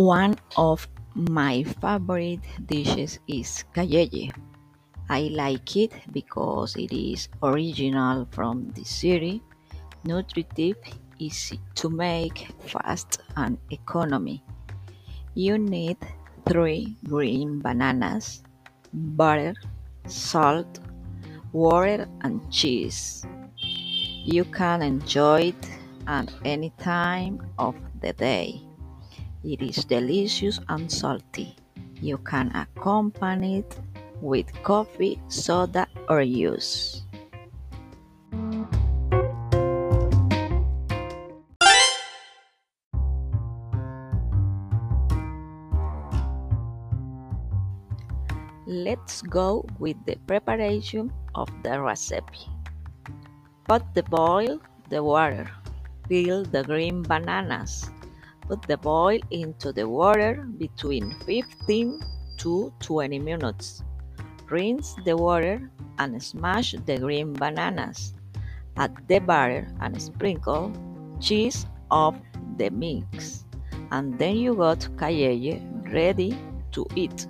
One of my favorite dishes is cayeye. I like it because it is original from the city, nutritive, easy to make, fast and economy. You need three green bananas, butter, salt, water and cheese. You can enjoy it at any time of the day. It is delicious and salty. You can accompany it with coffee, soda, or juice. Let's go with the preparation of the recipe. Put the boil the water. Peel the green bananas. Put the boil into the water between 15 to 20 minutes. Rinse the water and smash the green bananas. Add the butter and sprinkle cheese of the mix. And then you got cayeye ready to eat.